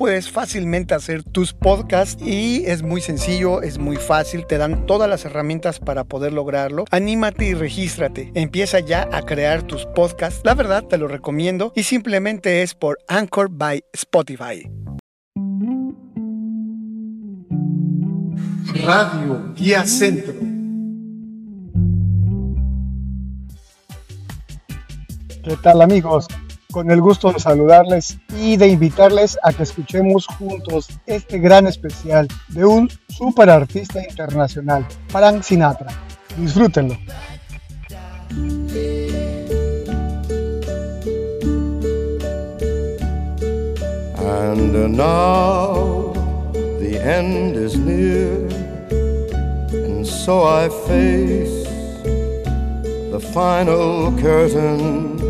puedes fácilmente hacer tus podcasts y es muy sencillo, es muy fácil, te dan todas las herramientas para poder lograrlo. Anímate y regístrate. Empieza ya a crear tus podcasts. La verdad te lo recomiendo y simplemente es por Anchor by Spotify. Radio Guía Centro. ¿Qué tal amigos? Con el gusto de saludarles y de invitarles a que escuchemos juntos este gran especial de un super artista internacional, Frank Sinatra. Disfrútenlo. And now the end is near, and so I face the final curtain.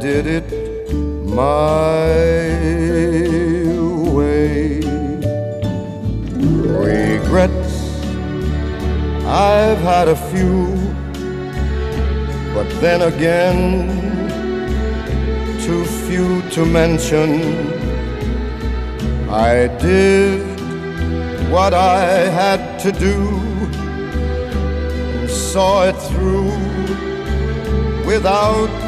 Did it my way. Regrets, I've had a few, but then again, too few to mention. I did what I had to do and saw it through without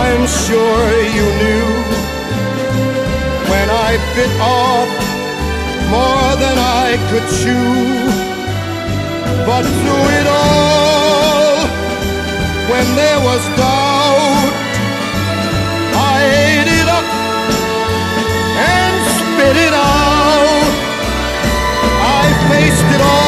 I'm sure you knew when I bit off more than I could chew. But through it all, when there was doubt, I ate it up and spit it out. I faced it all,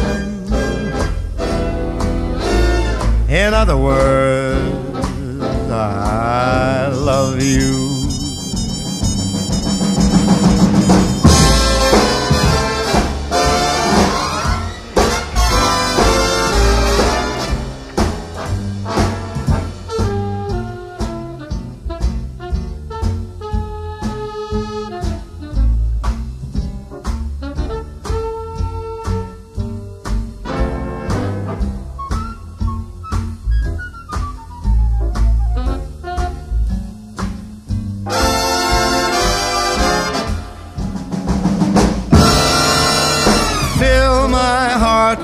In other words, I love you.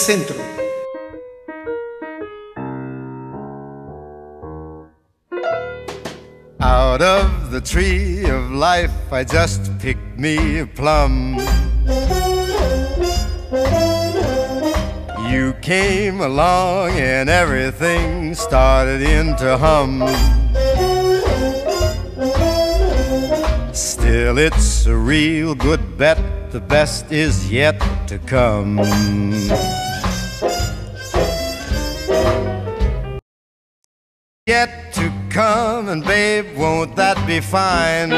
Centro. Out of the tree of life, I just picked me a plum. You came along and everything started in to hum. Still, it's a real good bet, the best is yet to come. Come, and babe, won't that be fine?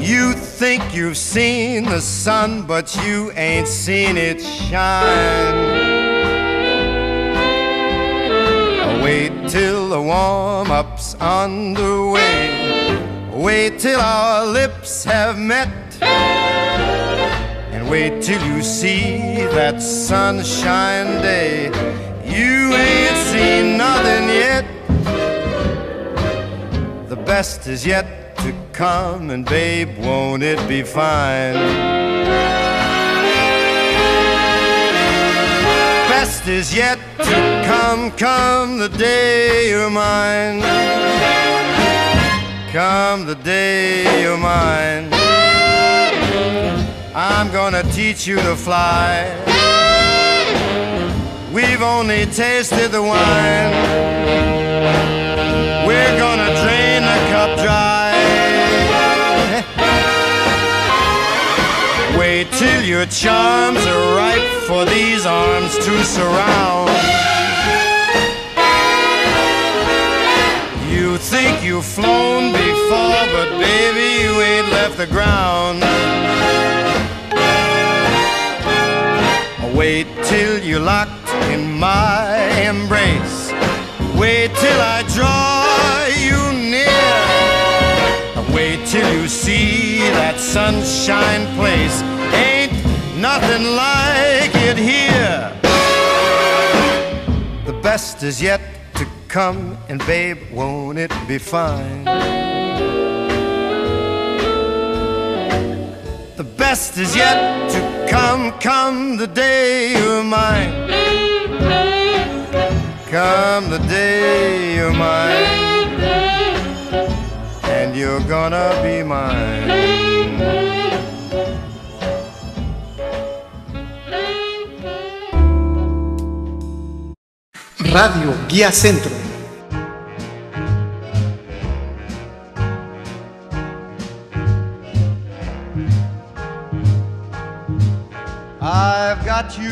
You think you've seen the sun, but you ain't seen it shine. Wait till the warm up's underway. Wait till our lips have met. And wait till you see that sunshine day. You ain't seen nothing yet. The best is yet to come, and babe, won't it be fine? Best is yet to come, come the day you're mine. Come the day you're mine. I'm gonna teach you to fly. We've only tasted the wine. We're gonna drain the cup dry. Wait till your charms are ripe for these arms to surround. You think you've flown before, but baby, you ain't left the ground. Wait till you're locked in my embrace. Wait till I draw you near. Wait till you see that sunshine place. Ain't nothing like it here. The best is yet to come, and babe, won't it be fine? The best is yet to come, come the day you're mine. Come the day you're mine. and you're gonna be mine. Radio Guía Centro. I've got you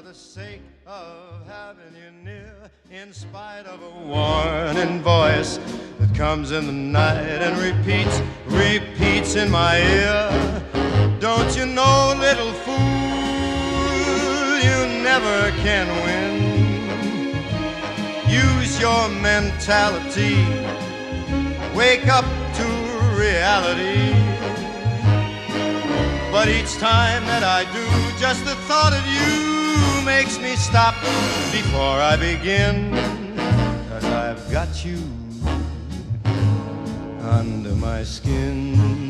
for the sake of having you near. In spite of a warning voice that comes in the night and repeats, repeats in my ear. Don't you know, little fool, you never can win. Use your mentality, wake up to reality. But each time that I do, just the thought of you makes me stop before I begin. Cause I've got you under my skin.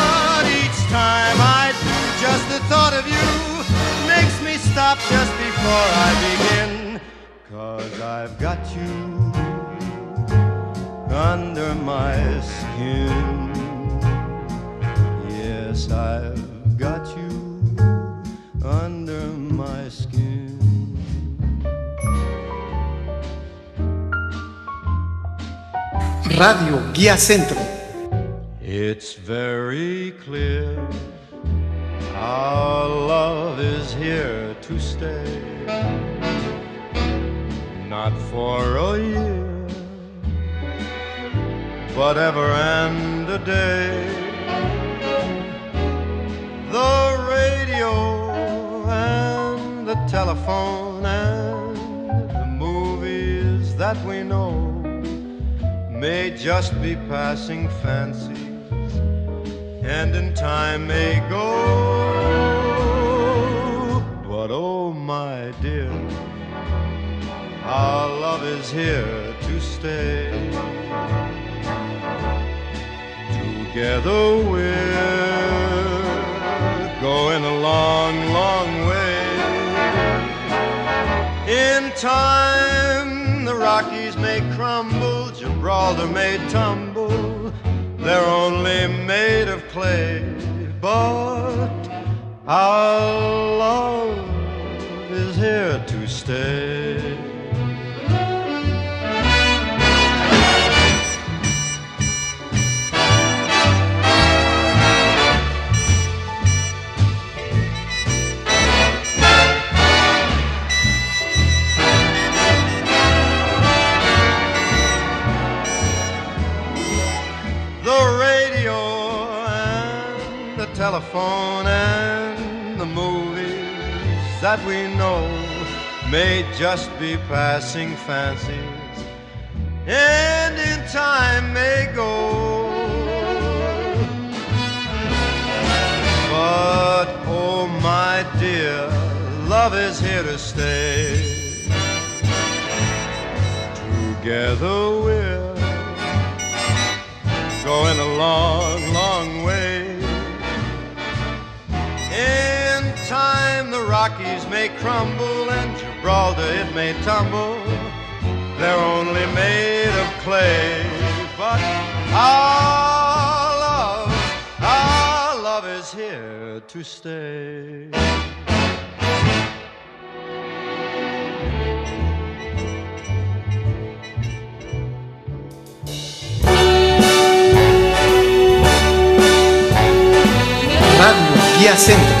thought of you makes me stop just before I begin. Cause I've got you under my skin. Yes, I've got you under my skin. Radio Guía Centro. It's very clear our love is here to stay. Not for a year, but ever and a day. The radio and the telephone and the movies that we know may just be passing fancies and in time may go. Is here to stay. Together we're going a long, long way. In time, the Rockies may crumble, Gibraltar may tumble. They're only made of clay, but our love is here to stay. Telephone and the movies that we know may just be passing fancies and in time may go. But oh my dear, love is here to stay. Together we're going a Rockies may crumble and Gibraltar it may tumble. They're only made of clay, but our love, our love is here to stay. Radio Guía Centro.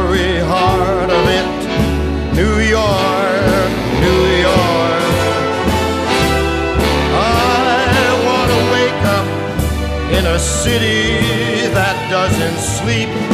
city that doesn't sleep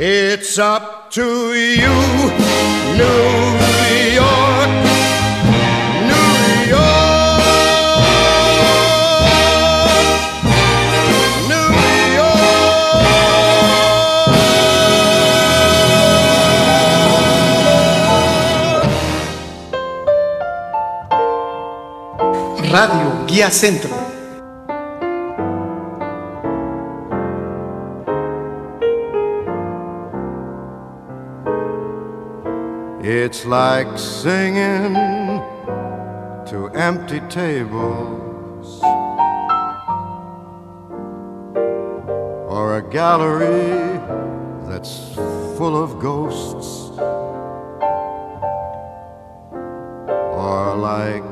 It's up to you. Radio Guía Centro. Like singing to empty tables or a gallery that's full of ghosts or like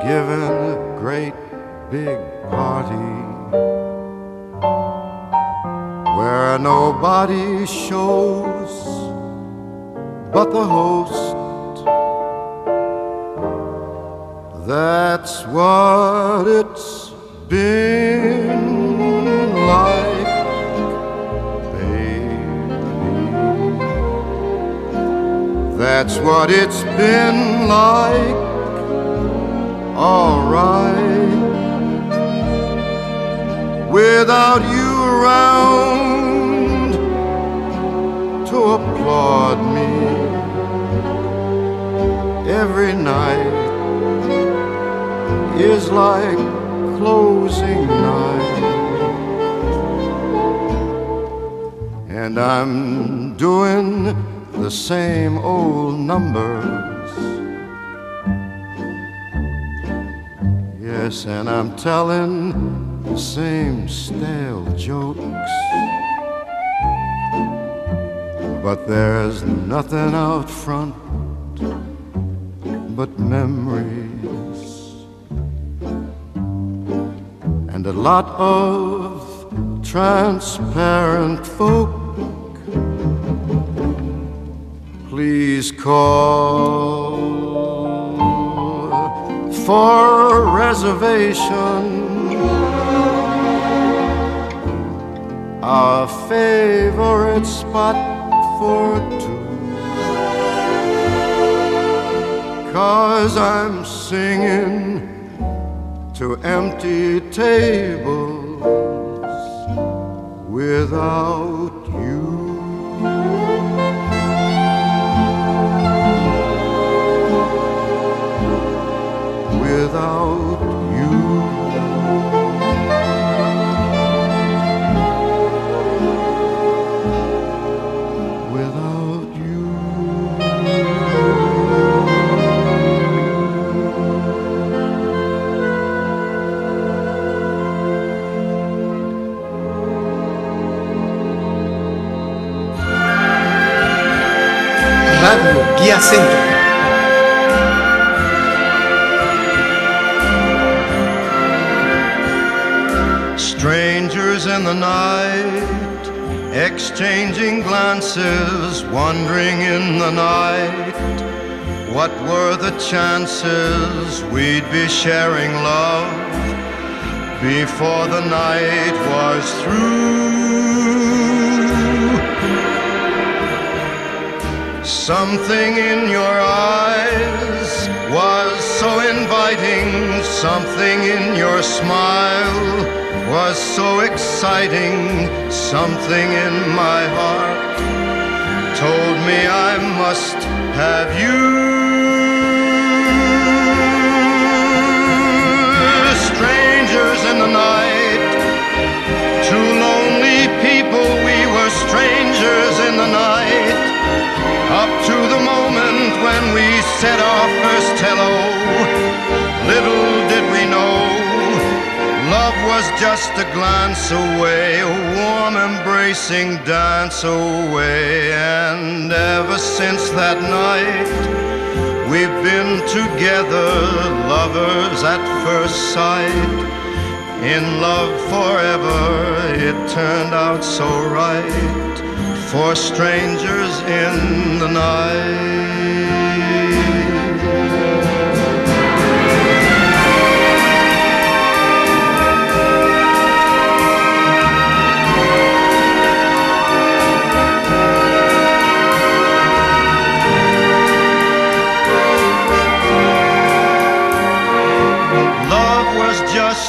giving a great big party where nobody shows but the host. That's what it's been like, baby. That's what it's been like, alright. Without you around to applaud every night is like closing night. And I'm doing the same old numbers. Yes, and I'm telling the same stale jokes. But there's nothing out front but memories and a lot of transparent folk. Please call for a reservation. Our favorite spot for Cause I'm singing to empty tables without wandering in the night. What were the chances we'd be sharing love before the night was through? Something in your eyes was so inviting, something in your smile was so exciting, something in my heart told me I must have you. Strangers in the night, two lonely people, we were strangers in the night. Up to the moment when we said our first hello, little did we know, love was just a glance away, a warm embracing dance away. And ever since that night, we've been together, lovers at first sight. In love forever, it turned out so right for strangers in the night.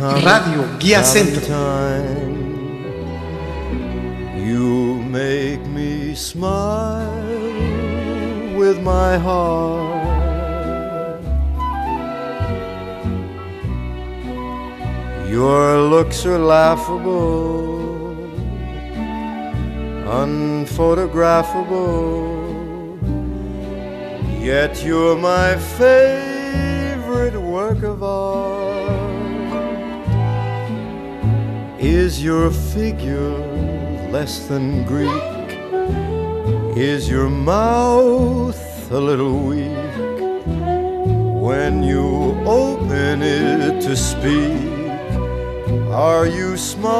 Radio Guía Centro. You make me smile with my heart. Your looks are laughable, unphotographable, yet you're my favorite work of art. Is your figure less than Greek? Is your mouth a little weak when you open it to speak? Are you smart?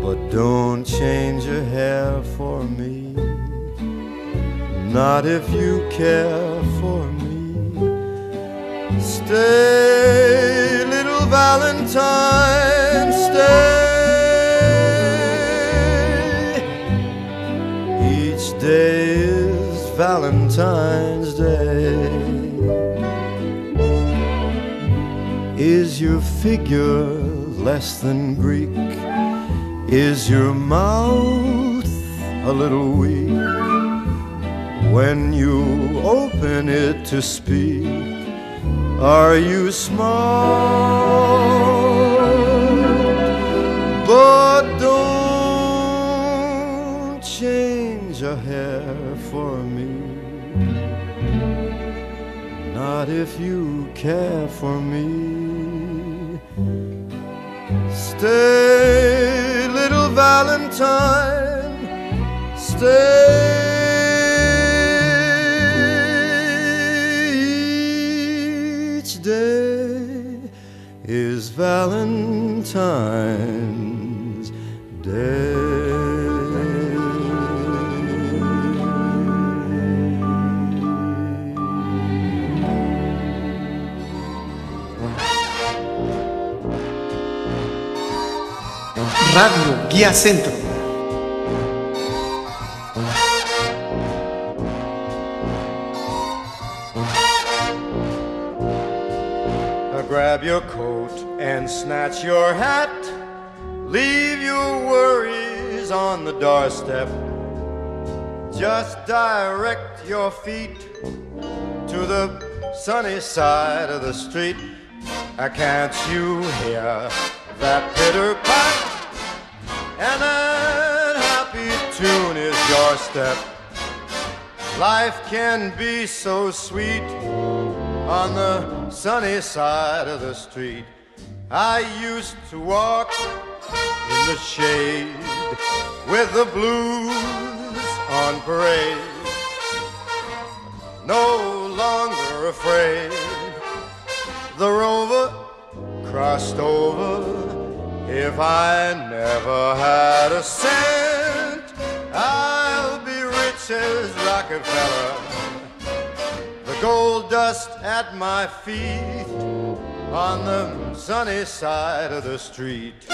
But don't change your hair for me, not if you care. Stay, little Valentine, stay. Each day is Valentine's Day. Is your figure less than Greek? Is your mouth a little weak when you open it to speak? Are you smart? But don't change a hair for me. Not if you care for me. Stay, little Valentine, stay. Valentine's Day. Radio Guía Centro. Grab your coat and snatch your hat. Leave your worries on the doorstep. Just direct your feet to the sunny side of the street. Uh, Can't you hear that pitter pat? And that happy tune is your step. Life can be so sweet on the sunny side of the street. I used to walk in the shade with the blues on parade. No longer afraid. The rover crossed over. If I never had a cent, I'll be rich as Rockefeller the gold dust at my feet on the sunny side of the street.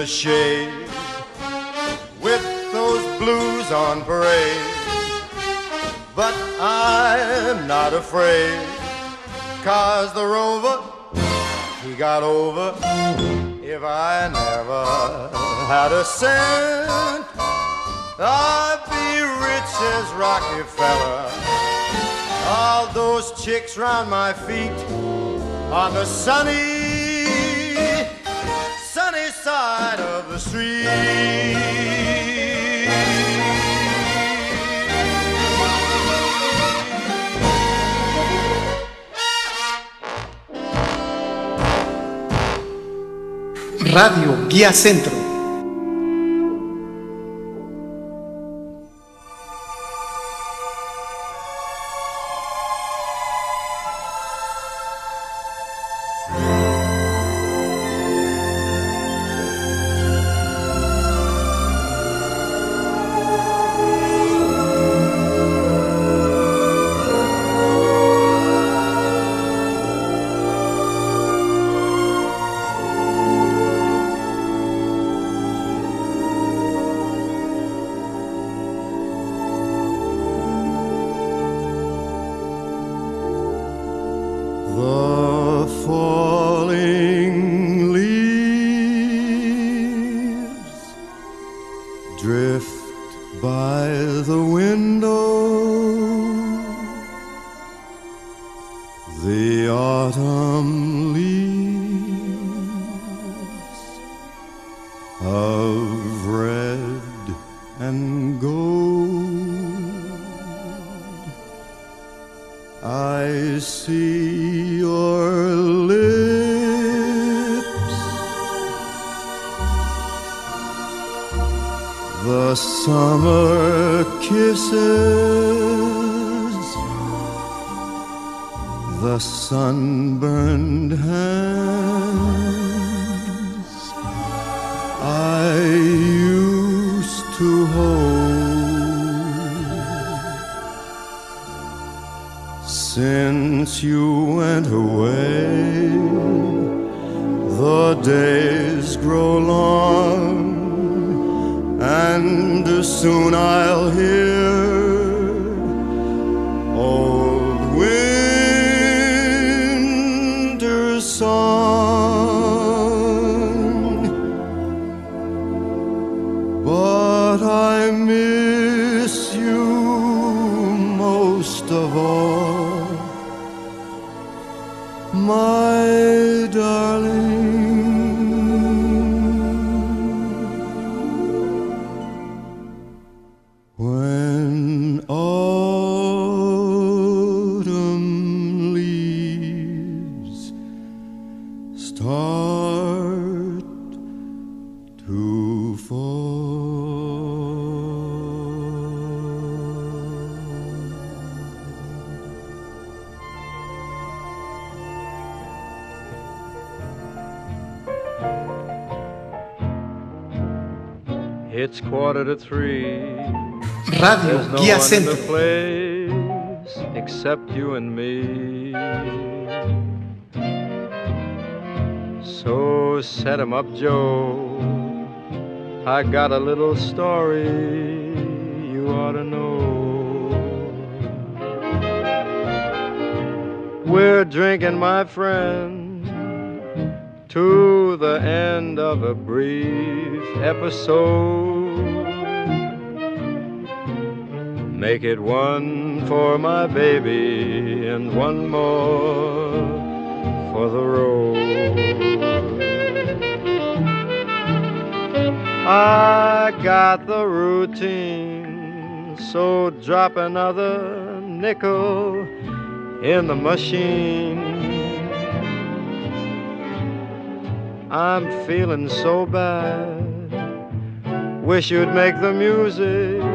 The shade with those blues on parade. But I'm not afraid, cause the rover, he got over. If I never had a cent, I'd be rich as Rockefeller. All those chicks round my feet on the sunny, Radio Guía Centro. The summer kisses, the sunburned hands. I used to hold. Since you went away, the days grow long, and soon I'll hear It's quarter to three. Radio no Guía Centro. place except you and me. So set 'em up, Joe. I got a little story you ought to know. We're drinking, my friend, to the end of a brief episode. Make it one for my baby and one more for the road. I got the routine, so drop another nickel in the machine. I'm feeling so bad. Wish you'd make the music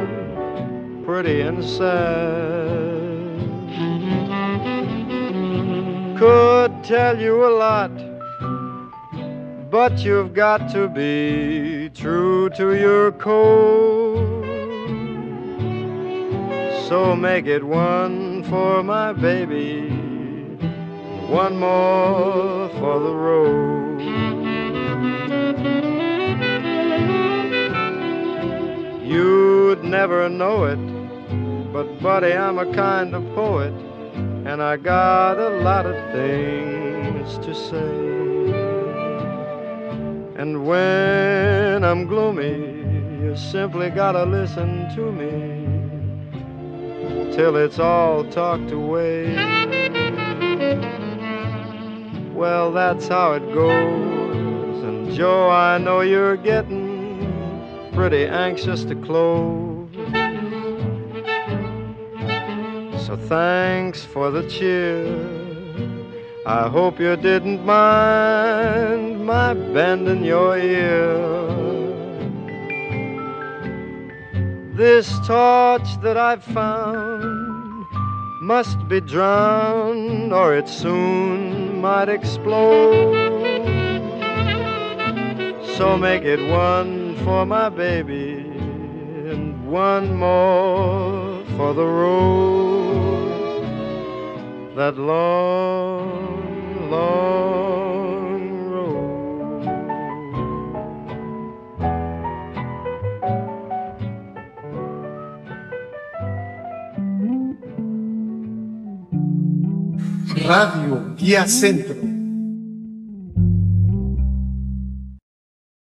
pretty and sad. Could tell you a lot, but you've got to be true to your code. So make it one for my baby, one more for the road. You'd never know it, but buddy, I'm a kind of poet, and I got a lot of things to say. And when I'm gloomy, you simply gotta listen to me till it's all talked away. Well, that's how it goes. And Joe, I know you're getting pretty anxious to close. So thanks for the cheer. I hope you didn't mind my bending your ear. This torch that I've found must be drowned or it soon might explode. So make it one for my baby and one more for the road. That long, long road. Radio Guía Centro.